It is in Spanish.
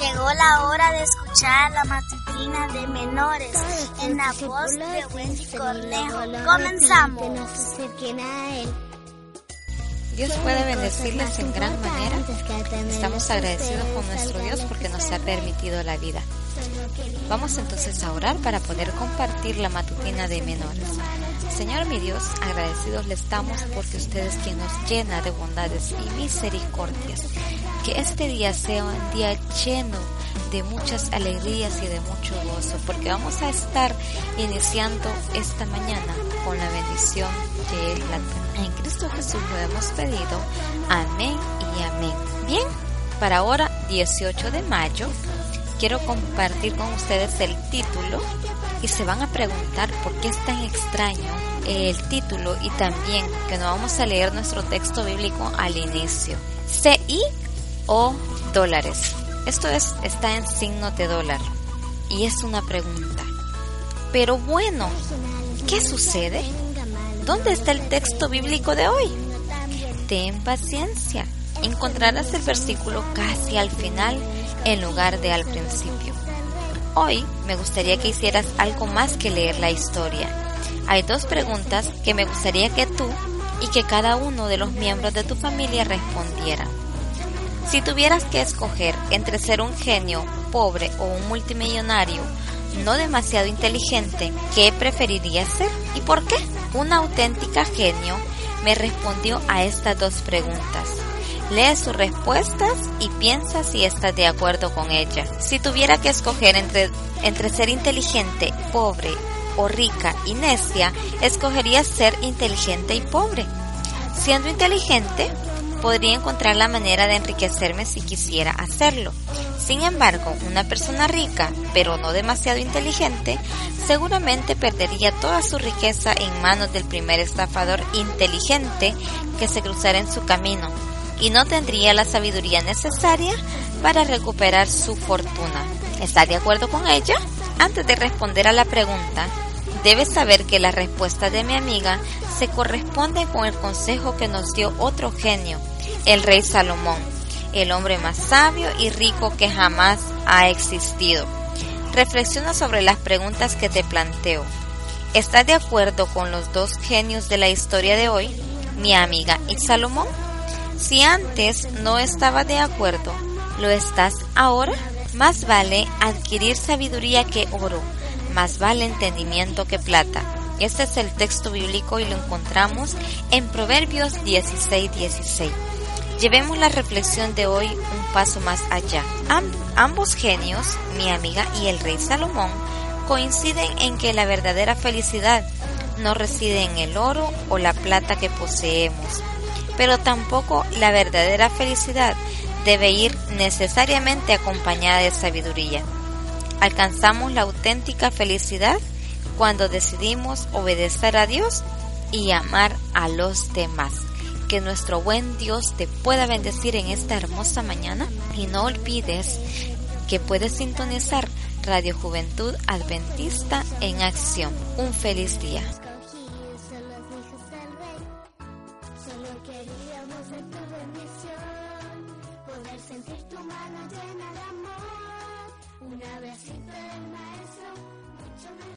Llegó la hora de escuchar la matutina de menores en la voz de Wendy Cornejo. Comenzamos. Dios puede bendecirles en gran manera. Estamos agradecidos con nuestro Dios porque nos ha permitido la vida. Vamos entonces a orar para poder compartir la matutina de menores. Señor mi Dios, agradecidos le estamos porque usted es quien nos llena de bondades y misericordias. Que este día sea un día lleno de muchas alegrías y de mucho gozo, porque vamos a estar iniciando esta mañana con la bendición que Él la En Cristo Jesús lo hemos pedido. Amén y amén. Bien, para ahora, 18 de mayo, quiero compartir con ustedes el título y se van a preguntar por qué es tan extraño el título y también que no vamos a leer nuestro texto bíblico al inicio. CI o dólares. Esto es, está en signo de dólar y es una pregunta. Pero bueno, ¿qué sucede? ¿Dónde está el texto bíblico de hoy? Ten paciencia. Encontrarás el versículo casi al final en lugar de al principio. Hoy me gustaría que hicieras algo más que leer la historia. Hay dos preguntas que me gustaría que tú y que cada uno de los miembros de tu familia respondieran. Si tuvieras que escoger entre ser un genio pobre o un multimillonario no demasiado inteligente, ¿qué preferirías ser y por qué? Una auténtica genio me respondió a estas dos preguntas. Lee sus respuestas y piensa si estás de acuerdo con ella. Si tuviera que escoger entre, entre ser inteligente, pobre o rica y necia, escogería ser inteligente y pobre. Siendo inteligente, podría encontrar la manera de enriquecerme si quisiera hacerlo. Sin embargo, una persona rica, pero no demasiado inteligente, seguramente perdería toda su riqueza en manos del primer estafador inteligente que se cruzara en su camino y no tendría la sabiduría necesaria para recuperar su fortuna. ¿Está de acuerdo con ella? Antes de responder a la pregunta, debes saber que la respuesta de mi amiga se corresponde con el consejo que nos dio otro genio, el rey Salomón, el hombre más sabio y rico que jamás ha existido. Reflexiona sobre las preguntas que te planteo. ¿Estás de acuerdo con los dos genios de la historia de hoy, mi amiga y Salomón? Si antes no estaba de acuerdo, ¿lo estás ahora? Más vale adquirir sabiduría que oro, más vale entendimiento que plata. Este es el texto bíblico y lo encontramos en Proverbios 16, 16. Llevemos la reflexión de hoy un paso más allá. ambos genios, mi amiga y el rey Salomón, coinciden en que la verdadera felicidad no reside en el oro o la plata que poseemos, pero tampoco la verdadera felicidad debe ir necesariamente acompañada de sabiduría. Alcanzamos la auténtica felicidad cuando decidimos obedecer a Dios y amar a los demás que nuestro buen Dios te pueda bendecir en esta hermosa mañana y no olvides que puedes sintonizar Radio Juventud Adventista en Acción. Un feliz día. poder sentir tu mano llena de amor. Una besita del maestro, mucho mejor.